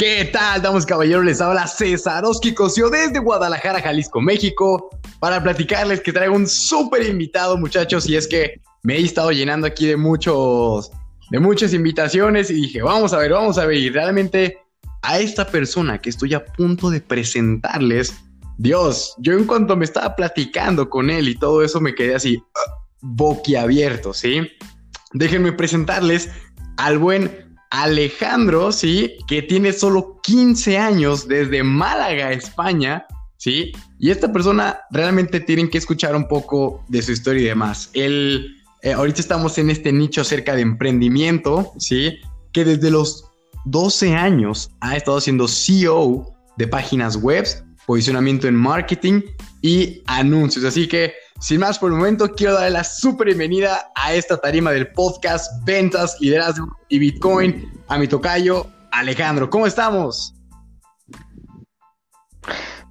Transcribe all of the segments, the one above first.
¿Qué tal, damas caballeros? Les habla César Cosio desde Guadalajara, Jalisco, México, para platicarles que traigo un súper invitado, muchachos, y es que me he estado llenando aquí de muchos, de muchas invitaciones y dije, vamos a ver, vamos a ver, y realmente a esta persona que estoy a punto de presentarles, Dios, yo en cuanto me estaba platicando con él y todo eso me quedé así, boquiabierto, ¿sí? Déjenme presentarles al buen Alejandro, ¿sí? Que tiene solo 15 años desde Málaga, España, ¿sí? Y esta persona realmente tienen que escuchar un poco de su historia y demás. Él, eh, ahorita estamos en este nicho acerca de emprendimiento, ¿sí? Que desde los 12 años ha estado siendo CEO de páginas web, posicionamiento en marketing y anuncios. Así que sin más por el momento, quiero darle la súper bienvenida a esta tarima del podcast Ventas, Liderazgo y Bitcoin a mi tocayo Alejandro. ¿Cómo estamos?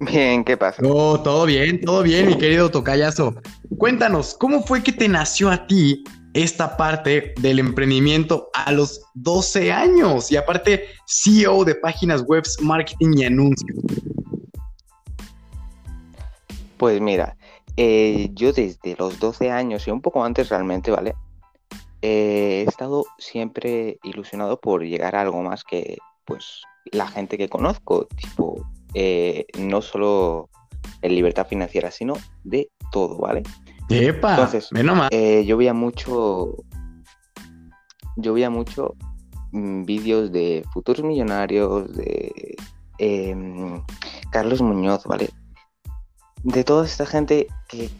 Bien, ¿qué pasa? Oh, todo bien, todo bien, mi querido tocayazo. Cuéntanos, ¿cómo fue que te nació a ti esta parte del emprendimiento a los 12 años? Y aparte, CEO de páginas web, marketing y anuncios. Pues mira, eh, yo desde los 12 años y un poco antes realmente, ¿vale? Eh, he estado siempre ilusionado por llegar a algo más que, pues, la gente que conozco, tipo, eh, no solo en libertad financiera, sino de todo, ¿vale? ¡Epa! Entonces, yo veía mucho, yo veía mucho mm, vídeos de futuros millonarios, de em, Carlos Muñoz, ¿vale? De toda esta gente que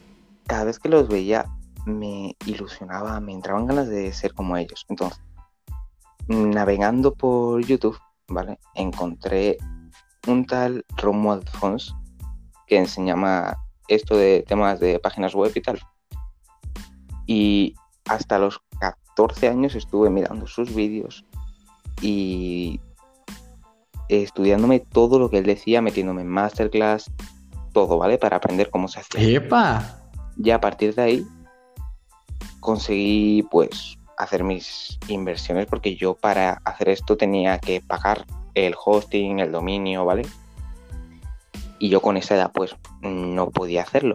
cada vez que los veía me ilusionaba, me entraban ganas de ser como ellos. Entonces, navegando por YouTube, ¿vale? Encontré un tal Romuald Fons que enseñaba esto de temas de páginas web y tal. Y hasta los 14 años estuve mirando sus vídeos y estudiándome todo lo que él decía, metiéndome en masterclass, todo, ¿vale? Para aprender cómo se hace. ¡Epa! Ya a partir de ahí conseguí pues hacer mis inversiones porque yo para hacer esto tenía que pagar el hosting, el dominio, ¿vale? Y yo con esa edad pues no podía hacerlo.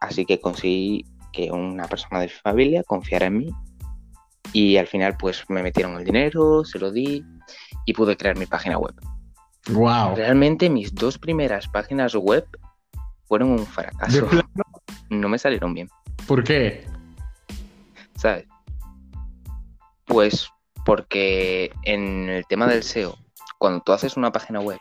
Así que conseguí que una persona de mi familia confiara en mí y al final pues me metieron el dinero, se lo di y pude crear mi página web. Wow. Realmente mis dos primeras páginas web fueron un fracaso. No me salieron bien. ¿Por qué? ¿Sabes? Pues porque en el tema del SEO, cuando tú haces una página web,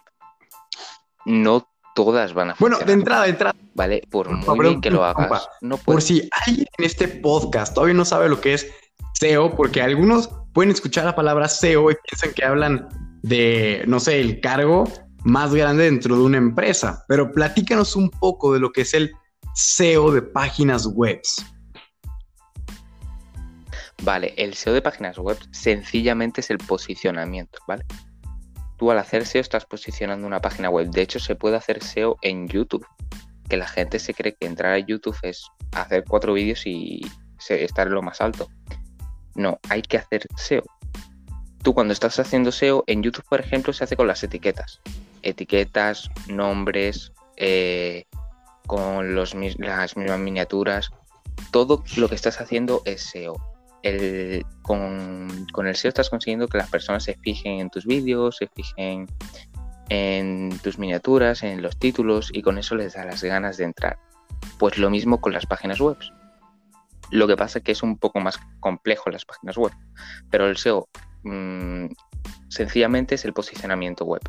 no todas van a funcionar. Bueno, de entrada, de entrada. Vale, por muy bien que lo hagas, no Por si alguien en este podcast todavía no sabe lo que es SEO, porque algunos pueden escuchar la palabra SEO y piensan que hablan de, no sé, el cargo más grande dentro de una empresa. Pero platícanos un poco de lo que es el SEO de páginas web. Vale, el SEO de páginas web sencillamente es el posicionamiento, ¿vale? Tú al hacer SEO estás posicionando una página web. De hecho, se puede hacer SEO en YouTube. Que la gente se cree que entrar a YouTube es hacer cuatro vídeos y estar en lo más alto. No, hay que hacer SEO. Tú cuando estás haciendo SEO en YouTube, por ejemplo, se hace con las etiquetas etiquetas, nombres, eh, con los, las mismas miniaturas. Todo lo que estás haciendo es SEO. con, con, el SEO estás consiguiendo que las personas se fijen en tus vídeos, se fijen en tus miniaturas, en los títulos y con eso les da las ganas de entrar. Pues lo mismo con las páginas web. Lo que pasa es que es un poco más complejo las páginas web, pero el SEO mm, sencillamente es el posicionamiento web.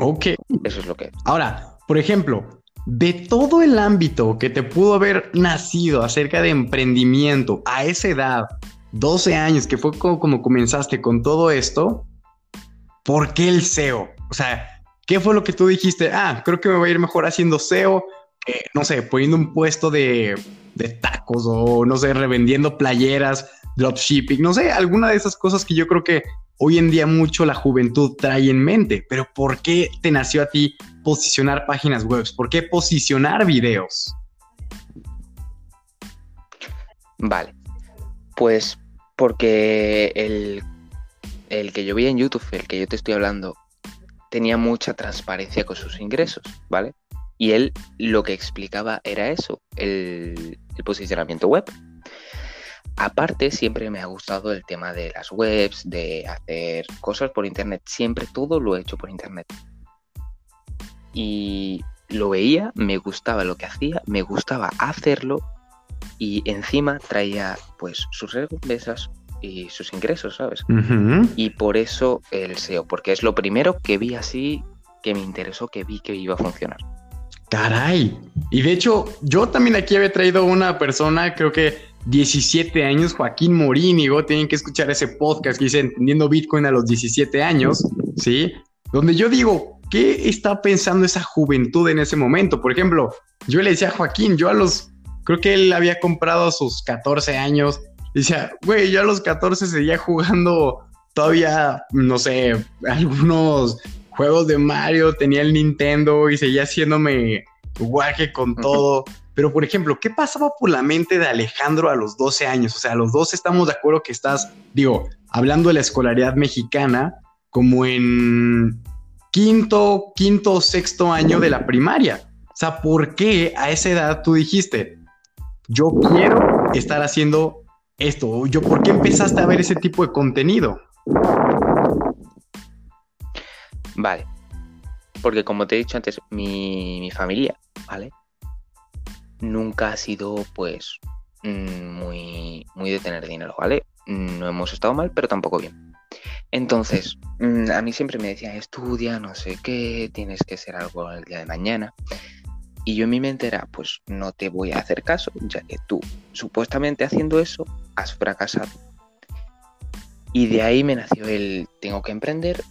Ok. Eso es lo que Ahora, por ejemplo, de todo el ámbito que te pudo haber nacido acerca de emprendimiento a esa edad, 12 años, que fue como, comenzaste con todo esto, ¿por qué el SEO? O sea, ¿qué fue lo que tú dijiste? Ah, creo que me voy a ir mejor haciendo SEO, no sé, poniendo un puesto de, de tacos o no sé, revendiendo playeras, dropshipping, no sé, alguna de esas cosas que yo creo que hoy en día mucho la juventud trae en mente, pero ¿por qué te nació a ti posicionar páginas web? ¿Por qué posicionar videos? Vale, pues porque el, el que yo veía en YouTube, el que yo te estoy hablando, tenía mucha transparencia con sus ingresos, ¿vale? Y él lo que explicaba era eso, el, posicionamiento web. Aparte, siempre me ha gustado el tema de las webs, de hacer cosas por internet. Siempre todo lo he hecho por internet. Y lo veía, me gustaba lo que hacía, me gustaba hacerlo y encima traía pues sus recompensas y sus ingresos, ¿sabes? Y por eso el SEO, porque es lo primero que vi así, que me interesó, que vi que iba a funcionar. Caray. Y de hecho, yo también aquí había traído una persona, creo que 17 años, Joaquín Morínigo, tienen que escuchar ese podcast que dice Entendiendo Bitcoin a los 17 años, ¿sí? Donde yo digo, ¿qué está pensando esa juventud en ese momento? Por ejemplo, yo le decía a Joaquín, yo a los, creo que él había comprado a sus 14 años Decía, güey, yo a los 14 seguía jugando todavía, no sé, algunos juegos de Mario, tenía el Nintendo y seguía haciéndome guaje con todo. Pero, por ejemplo, ¿qué pasaba por la mente de Alejandro a los 12 años? O sea, a los 12 estamos de acuerdo que estás, digo, hablando de la escolaridad mexicana, como en quinto, quinto, sexto año de la primaria. O sea, ¿por qué a esa edad tú dijiste, yo quiero estar haciendo esto? Yo, ¿Por qué empezaste a ver ese tipo de contenido? Vale. Porque como te he dicho antes, mi, familia, ¿vale? Nunca ha sido, pues, mm, muy, muy de tener dinero, ¿vale? No hemos estado mal, pero tampoco bien. Entonces, mm, a mí siempre me decían, estudia, no sé qué, tienes que ser algo el día de mañana. Y yo en mi mente era, pues no te voy a hacer caso, ya que tú, supuestamente haciendo eso, has fracasado. Y de ahí me nació el, tengo que emprender,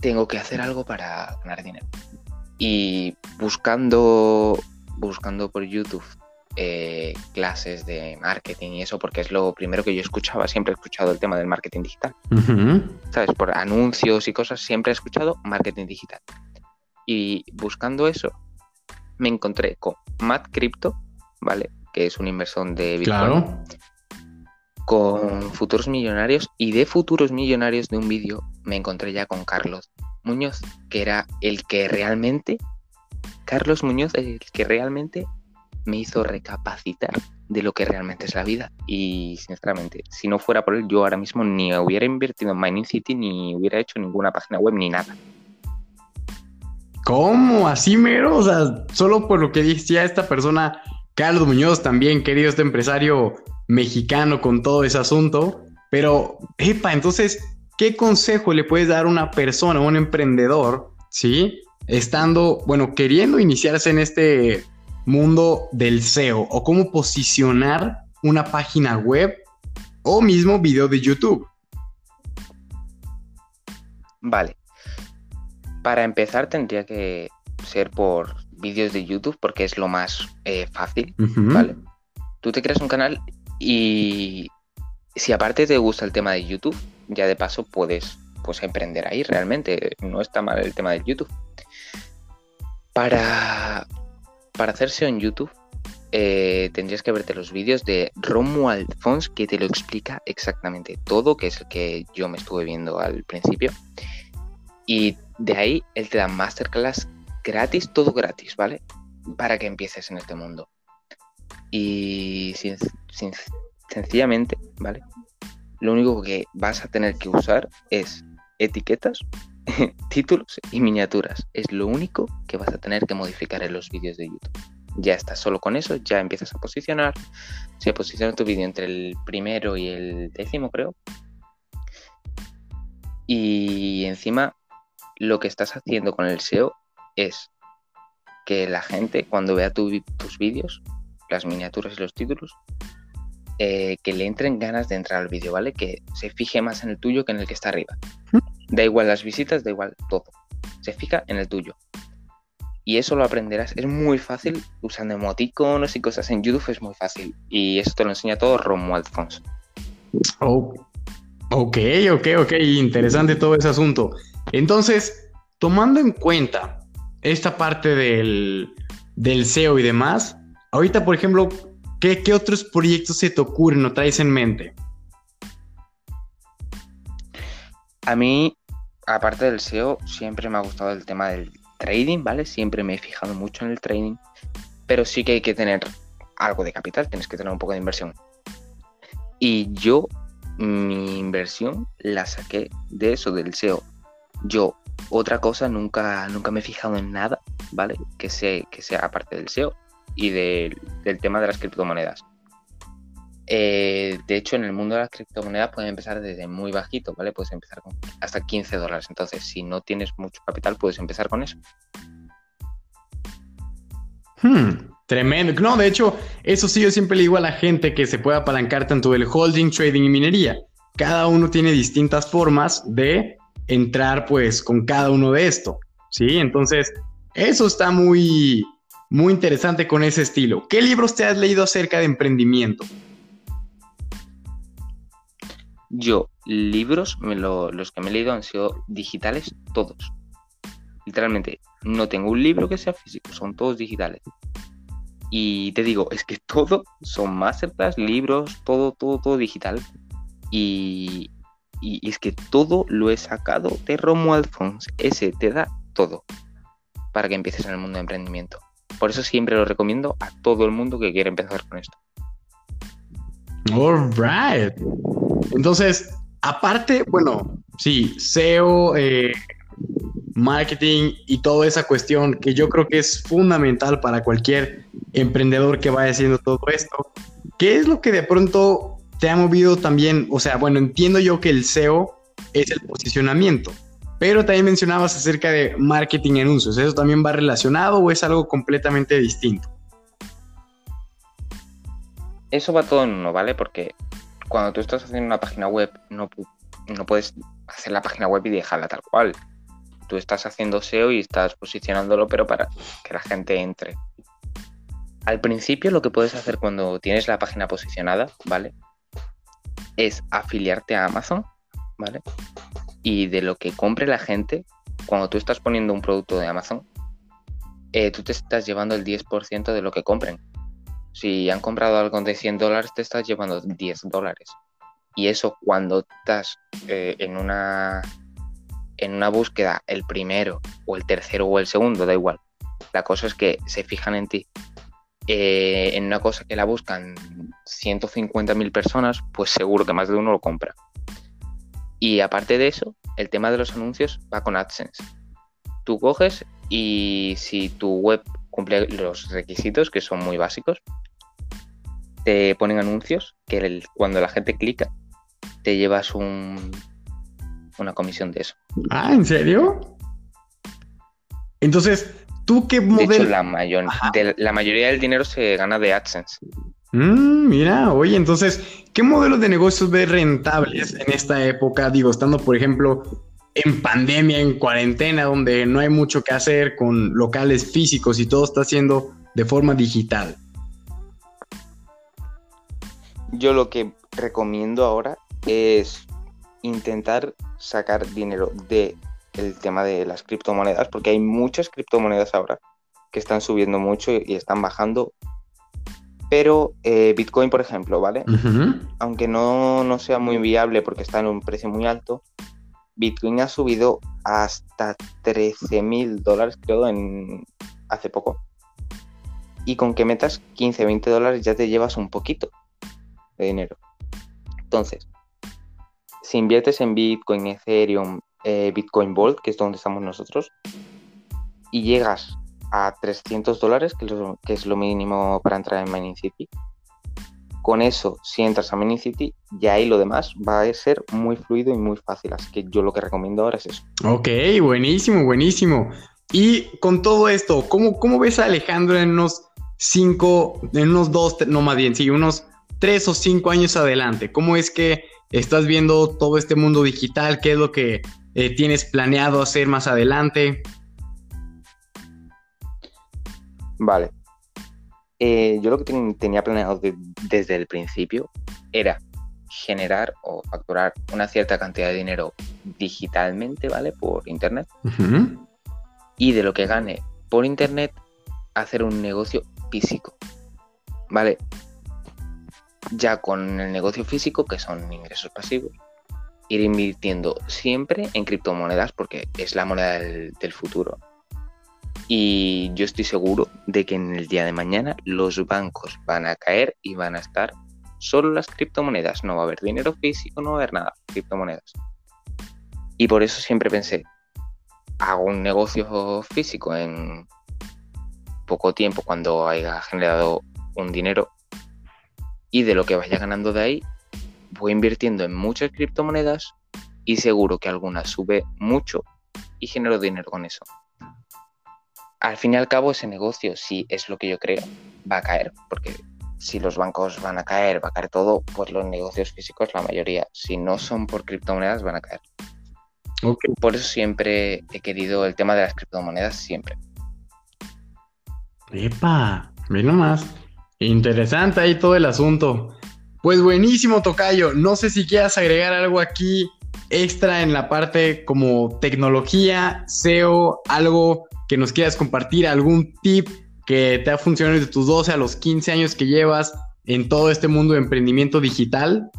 tengo que hacer algo para ganar dinero. Y buscando, buscando por YouTube eh, clases de marketing y eso, porque es lo primero que yo escuchaba, siempre he escuchado el tema del marketing digital. ¿Sabes? Por anuncios y cosas, siempre he escuchado marketing digital. Y buscando eso, me encontré con Matt Crypto, ¿vale? Que es un inversor de Bitcoin. Claro. Con futuros millonarios y de futuros millonarios de un vídeo me encontré ya con Carlos Muñoz, que era el que realmente, Carlos Muñoz, el que realmente me hizo recapacitar de lo que realmente es la vida. Y sinceramente, si no fuera por él, yo ahora mismo ni hubiera invertido en Mining City, ni hubiera hecho ninguna página web, ni nada. ¿Cómo? ¿Así mero? O sea, solo por lo que decía esta persona, Carlos Muñoz, también querido este empresario mexicano con todo ese asunto. Pero, epa, entonces, ¿qué consejo le puedes dar a una persona, a un emprendedor, ¿sí? Estando, bueno, queriendo iniciarse en este mundo del SEO o cómo posicionar una página web o mismo video de YouTube. Vale, para empezar tendría que ser por vídeos de YouTube porque es lo más eh, fácil, ¿vale? Tú te creas un canal y si aparte te gusta el tema de YouTube, ya de paso puedes pues emprender ahí realmente. No está mal el tema de YouTube. Para, para hacerse en YouTube eh, tendrías que verte los vídeos de Romuald Fons que te lo explica exactamente todo, que es el que yo me estuve viendo al principio. Y de ahí él te da masterclass gratis, todo gratis, ¿vale? Para que empieces en este mundo. Y sencillamente, ¿vale? Lo único que vas a tener que usar es etiquetas, títulos y miniaturas. Es lo único que vas a tener que modificar en los vídeos de YouTube. Ya estás solo con eso, ya empiezas a posicionar. Se posiciona tu vídeo entre el primero y el décimo, creo. Y encima lo que estás haciendo con el SEO es que la gente cuando vea tus vídeos, las miniaturas y los títulos, eh, que le entren ganas de entrar al vídeo, ¿vale? Que se fije más en el tuyo que en el que está arriba. Da igual las visitas, da igual todo. Se fija en el tuyo. Y eso lo aprenderás. Es muy fácil usando emoticonos y cosas en YouTube, es muy fácil. Y eso te lo enseña todo Romuald Fons. Oh, ok, ok, ok. Interesante todo ese asunto. Entonces, tomando en cuenta esta parte del, SEO y demás, ahorita, por ejemplo, ¿qué, otros proyectos se te ocurren o traes en mente? A mí, aparte del SEO, siempre me ha gustado el tema del trading, ¿vale? Siempre me he fijado mucho en el trading, pero sí que hay que tener algo de capital, tienes que tener un poco de inversión. Y yo, mi inversión la saqué de eso, del SEO. Yo, otra cosa, nunca, nunca me he fijado en nada, ¿vale? Que, sea, que sea aparte del SEO y del tema de las criptomonedas. Eh, de hecho, en el mundo de las criptomonedas pueden empezar desde muy bajito, ¿vale? Puedes empezar con hasta 15 dólares. Entonces, si no tienes mucho capital, puedes empezar con eso. Hmm, tremendo. No, de hecho, eso sí yo siempre le digo a la gente que se puede apalancar tanto del holding, trading y minería. Cada uno tiene distintas formas de entrar pues con cada uno de esto. ¿Sí? Entonces, eso está muy, muy interesante con ese estilo. ¿Qué libros te has leído acerca de emprendimiento? Yo, libros, los que me he leído han sido digitales todos. Literalmente, no tengo un libro que sea físico, son todos digitales. Y te digo, es que todo son masterclass, libros, todo, todo, todo digital. Y, y, es que todo lo he sacado de Romuald Fons. Ese te da todo para que empieces en el mundo de emprendimiento. Por eso siempre lo recomiendo a todo el mundo que quiera empezar con esto. All right. Entonces, aparte, bueno, sí, SEO, eh, marketing y toda esa cuestión que yo creo que es fundamental para cualquier emprendedor que vaya haciendo todo esto. ¿Qué es lo que de pronto te ha movido también? O sea, bueno, entiendo yo que el SEO es el posicionamiento, pero también mencionabas acerca de marketing y anuncios. ¿Eso también va relacionado o es algo completamente distinto? Eso va todo en uno, ¿vale? Porque cuando tú estás haciendo una página web, no, no puedes hacer la página web y dejarla tal cual. Tú estás haciendo SEO y estás posicionándolo, pero para que la gente entre. Al principio lo que puedes hacer cuando tienes la página posicionada, ¿vale? Es afiliarte a Amazon, ¿vale? Y de lo que compre la gente, cuando tú estás poniendo un producto de Amazon, eh, tú te estás llevando el 10% de lo que compren. Si han comprado algo de 100 dólares, te estás llevando 10 dólares. Y eso cuando estás eh, en, una, en una búsqueda, el primero o el tercero o el segundo, da igual. La cosa es que se fijan en ti. Eh, en una cosa que la buscan 150.000 personas, pues seguro que más de uno lo compra. Y aparte de eso, el tema de los anuncios va con AdSense. Tú coges y si tu web cumple los requisitos, que son muy básicos, te ponen anuncios que cuando la gente clica, te llevas un, una comisión de eso. Ah, ¿en serio? Entonces, ¿tú qué modelo? la, mayor, la mayoría del dinero se gana de AdSense. Mm, mira, oye, entonces, ¿qué modelos de negocios ves rentables en esta época? Digo, estando, por ejemplo, en pandemia, en cuarentena, donde no hay mucho que hacer con locales físicos y todo está haciendo de forma digital. Yo lo que recomiendo ahora es intentar sacar dinero de el tema de las criptomonedas, porque hay muchas criptomonedas ahora que están subiendo mucho y están bajando. Pero eh, Bitcoin, por ejemplo, ¿vale? Aunque no, no sea muy viable porque está en un precio muy alto, Bitcoin ha subido hasta 13 mil dólares, creo, en hace poco. Y con que metas 15, 20 dólares ya te llevas un poquito de dinero. Entonces, si inviertes en Bitcoin, Ethereum, eh, Bitcoin Vault, que es donde estamos nosotros, y llegas a 300 dólares, que, es lo mínimo para entrar en Mining City, con eso, si entras a Mini City, ya ahí lo demás va a ser muy fluido y muy fácil. Así que yo lo que recomiendo ahora es eso. Ok, buenísimo, buenísimo. Y con todo esto, ¿cómo, cómo ves a Alejandro en unos cinco, en unos dos, no más bien, sí, unos tres o cinco años adelante? ¿Cómo es que estás viendo todo este mundo digital? ¿Qué es lo que eh, tienes planeado hacer más adelante? Vale, eh, yo lo que tenía planeado desde el principio era generar o facturar una cierta cantidad de dinero digitalmente, ¿vale? Por internet. Y de lo que gane por internet, hacer un negocio físico. ¿Vale? Ya con el negocio físico, que son ingresos pasivos, ir invirtiendo siempre en criptomonedas porque es la moneda del, futuro. Y yo estoy seguro de que en el día de mañana los bancos van a caer y van a estar solo las criptomonedas. No va a haber dinero físico, no va a haber nada, criptomonedas. Y por eso siempre pensé, hago un negocio físico en poco tiempo cuando haya generado un dinero y de lo que vaya ganando de ahí voy invirtiendo en muchas criptomonedas y seguro que alguna sube mucho y genero dinero con eso. Al fin y al cabo ese negocio, si es lo que yo creo, va a caer, porque si los bancos van a caer, va a caer todo, pues los negocios físicos, la mayoría, si no son por criptomonedas, van a caer. Por eso siempre he querido el tema de las criptomonedas, siempre. Epa, ve nomás. Interesante ahí todo el asunto. Pues buenísimo, Tocayo. No sé si quieras agregar algo aquí extra en la parte como tecnología, SEO, algo que nos quieras compartir, algún tip que te ha funcionado desde tus 12 a los 15 años que llevas en todo este mundo de emprendimiento digital.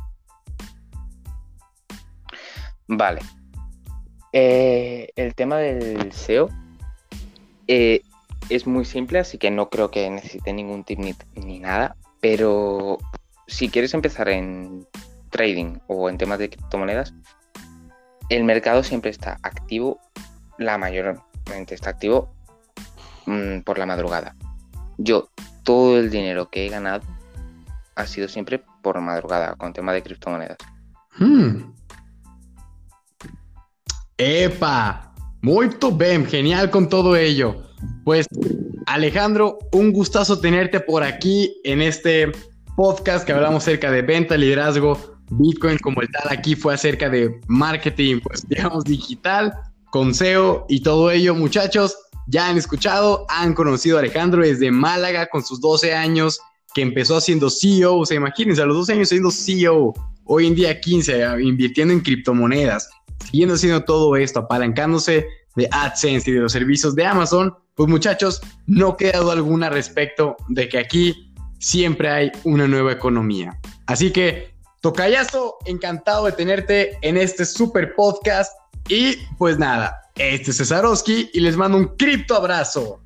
Vale. Eh, el tema del SEO eh, es muy simple, así que no creo que necesite ningún tip ni, nada, pero si quieres empezar en trading o en temas de criptomonedas, el mercado siempre está activo, la mayormente está activo mm, por la madrugada. Yo, todo el dinero que he ganado ha sido siempre por madrugada con tema de criptomonedas. Hmm. ¡Epa! Muy bien, genial con todo ello. Pues Alejandro, un gustazo tenerte por aquí en este podcast que hablamos acerca de venta, liderazgo, Bitcoin como el tal aquí fue acerca de marketing, pues digamos digital, con SEO y todo ello, muchachos. Ya han escuchado, han conocido a Alejandro desde Málaga con sus 12 años, que empezó siendo CEO, o sea, imagínense, a los 12 años siendo CEO, hoy en día 15, invirtiendo en criptomonedas, siguiendo haciendo todo esto, apalancándose de AdSense y de los servicios de Amazon, pues muchachos, no queda duda alguna respecto de que aquí siempre hay una nueva economía. Así que, Tocayazo, encantado de tenerte en este super podcast. Y pues nada, este es Cesarowski y les mando un cripto abrazo.